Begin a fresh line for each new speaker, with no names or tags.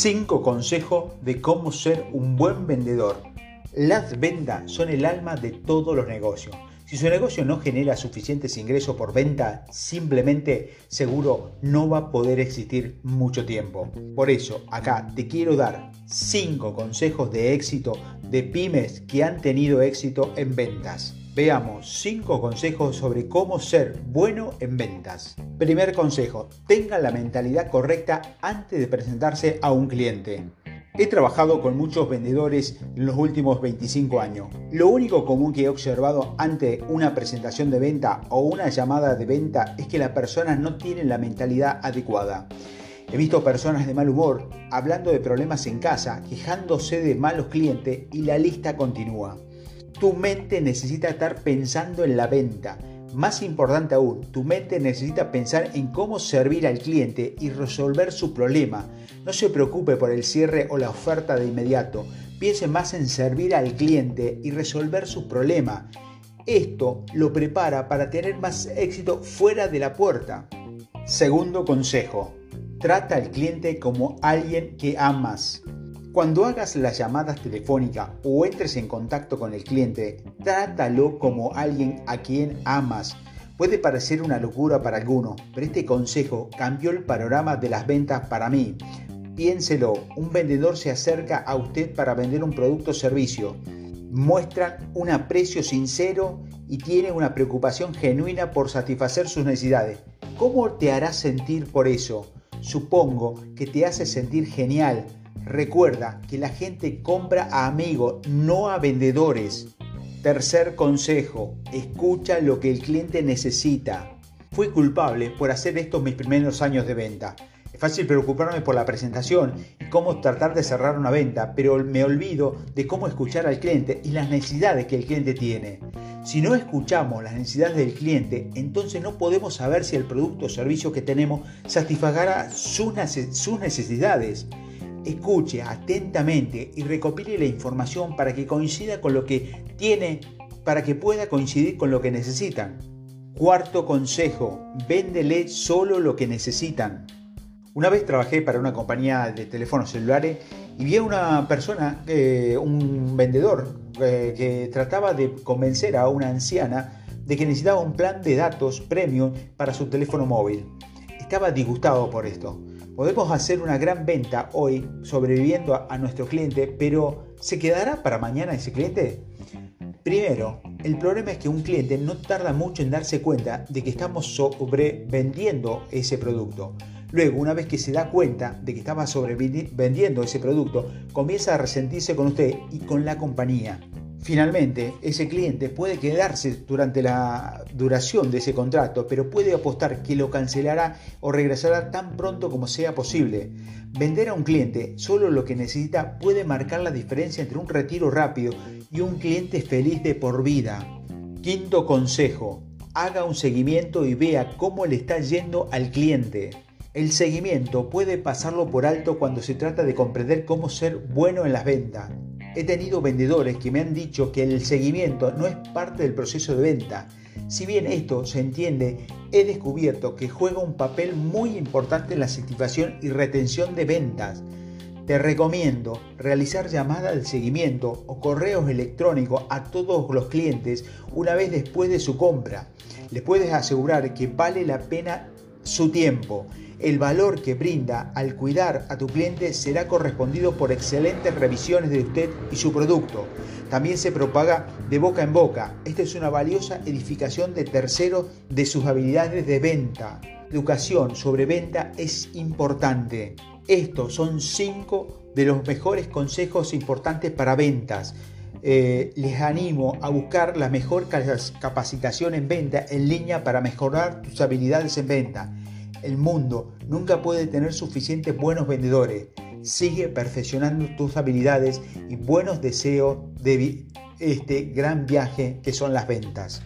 5 consejos de cómo ser un buen vendedor. Las ventas son el alma de todos los negocios. Si su negocio no genera suficientes ingresos por venta, simplemente seguro no va a poder existir mucho tiempo. Por eso, acá te quiero dar 5 consejos de éxito de pymes que han tenido éxito en ventas. Veamos 5 consejos sobre cómo ser bueno en ventas. Primer consejo, tenga la mentalidad correcta antes de presentarse a un cliente. He trabajado con muchos vendedores en los últimos 25 años. Lo único común que he observado ante una presentación de venta o una llamada de venta es que las personas no tienen la mentalidad adecuada. He visto personas de mal humor hablando de problemas en casa, quejándose de malos clientes y la lista continúa. Tu mente necesita estar pensando en la venta. Más importante aún, tu mente necesita pensar en cómo servir al cliente y resolver su problema. No se preocupe por el cierre o la oferta de inmediato. Piense más en servir al cliente y resolver su problema. Esto lo prepara para tener más éxito fuera de la puerta. Segundo consejo. Trata al cliente como alguien que amas. Cuando hagas las llamadas telefónicas o entres en contacto con el cliente, trátalo como alguien a quien amas. Puede parecer una locura para algunos, pero este consejo cambió el panorama de las ventas para mí. Piénselo, un vendedor se acerca a usted para vender un producto o servicio. Muestra un aprecio sincero y tiene una preocupación genuina por satisfacer sus necesidades. ¿Cómo te hará sentir por eso? Supongo que te hace sentir genial, Recuerda que la gente compra a amigos, no a vendedores. Tercer consejo, escucha lo que el cliente necesita. Fui culpable por hacer esto mis primeros años de venta. Es fácil preocuparme por la presentación y cómo tratar de cerrar una venta, pero me olvido de cómo escuchar al cliente y las necesidades que el cliente tiene. Si no escuchamos las necesidades del cliente, entonces no podemos saber si el producto o servicio que tenemos satisfagará sus necesidades. Escuche atentamente y recopile la información para que coincida con lo que tiene, para que pueda coincidir con lo que necesitan. Cuarto consejo, véndele solo lo que necesitan. Una vez trabajé para una compañía de teléfonos celulares y vi a una persona, eh, un vendedor, eh, que trataba de convencer a una anciana de que necesitaba un plan de datos premium para su teléfono móvil. Estaba disgustado por esto. Podemos hacer una gran venta hoy sobreviviendo a, nuestro cliente, pero ¿se quedará para mañana ese cliente? Primero, el problema es que un cliente no tarda mucho en darse cuenta de que estamos sobrevendiendo ese producto. Luego, una vez que se da cuenta de que estaba sobrevendiendo ese producto, comienza a resentirse con usted y con la compañía. Finalmente, ese cliente puede quedarse durante la duración de ese contrato, pero puede apostar que lo cancelará o regresará tan pronto como sea posible. Vender a un cliente solo lo que necesita puede marcar la diferencia entre un retiro rápido y un cliente feliz de por vida. Quinto consejo, haga un seguimiento y vea cómo le está yendo al cliente. El seguimiento puede pasarlo por alto cuando se trata de comprender cómo ser bueno en las ventas. He tenido vendedores que me han dicho que el seguimiento no es parte del proceso de venta. Si bien esto se entiende, he descubierto que juega un papel muy importante en la satisfacción y retención de ventas. Te recomiendo realizar llamadas de seguimiento o correos electrónicos a todos los clientes una vez después de su compra. Les puedes asegurar que vale la pena su tiempo. El valor que brinda al cuidar a tu cliente será correspondido por excelentes revisiones de usted y su producto. También se propaga de boca en boca. Esta es una valiosa edificación de terceros de sus habilidades de venta. Educación sobre venta es importante. Estos son cinco de los mejores consejos importantes para ventas. Eh, les animo a buscar la mejor capacitación en venta en línea para mejorar tus habilidades en venta. El mundo nunca puede tener suficientes buenos vendedores. Sigue perfeccionando tus habilidades y buenos deseos de este gran viaje que son las ventas.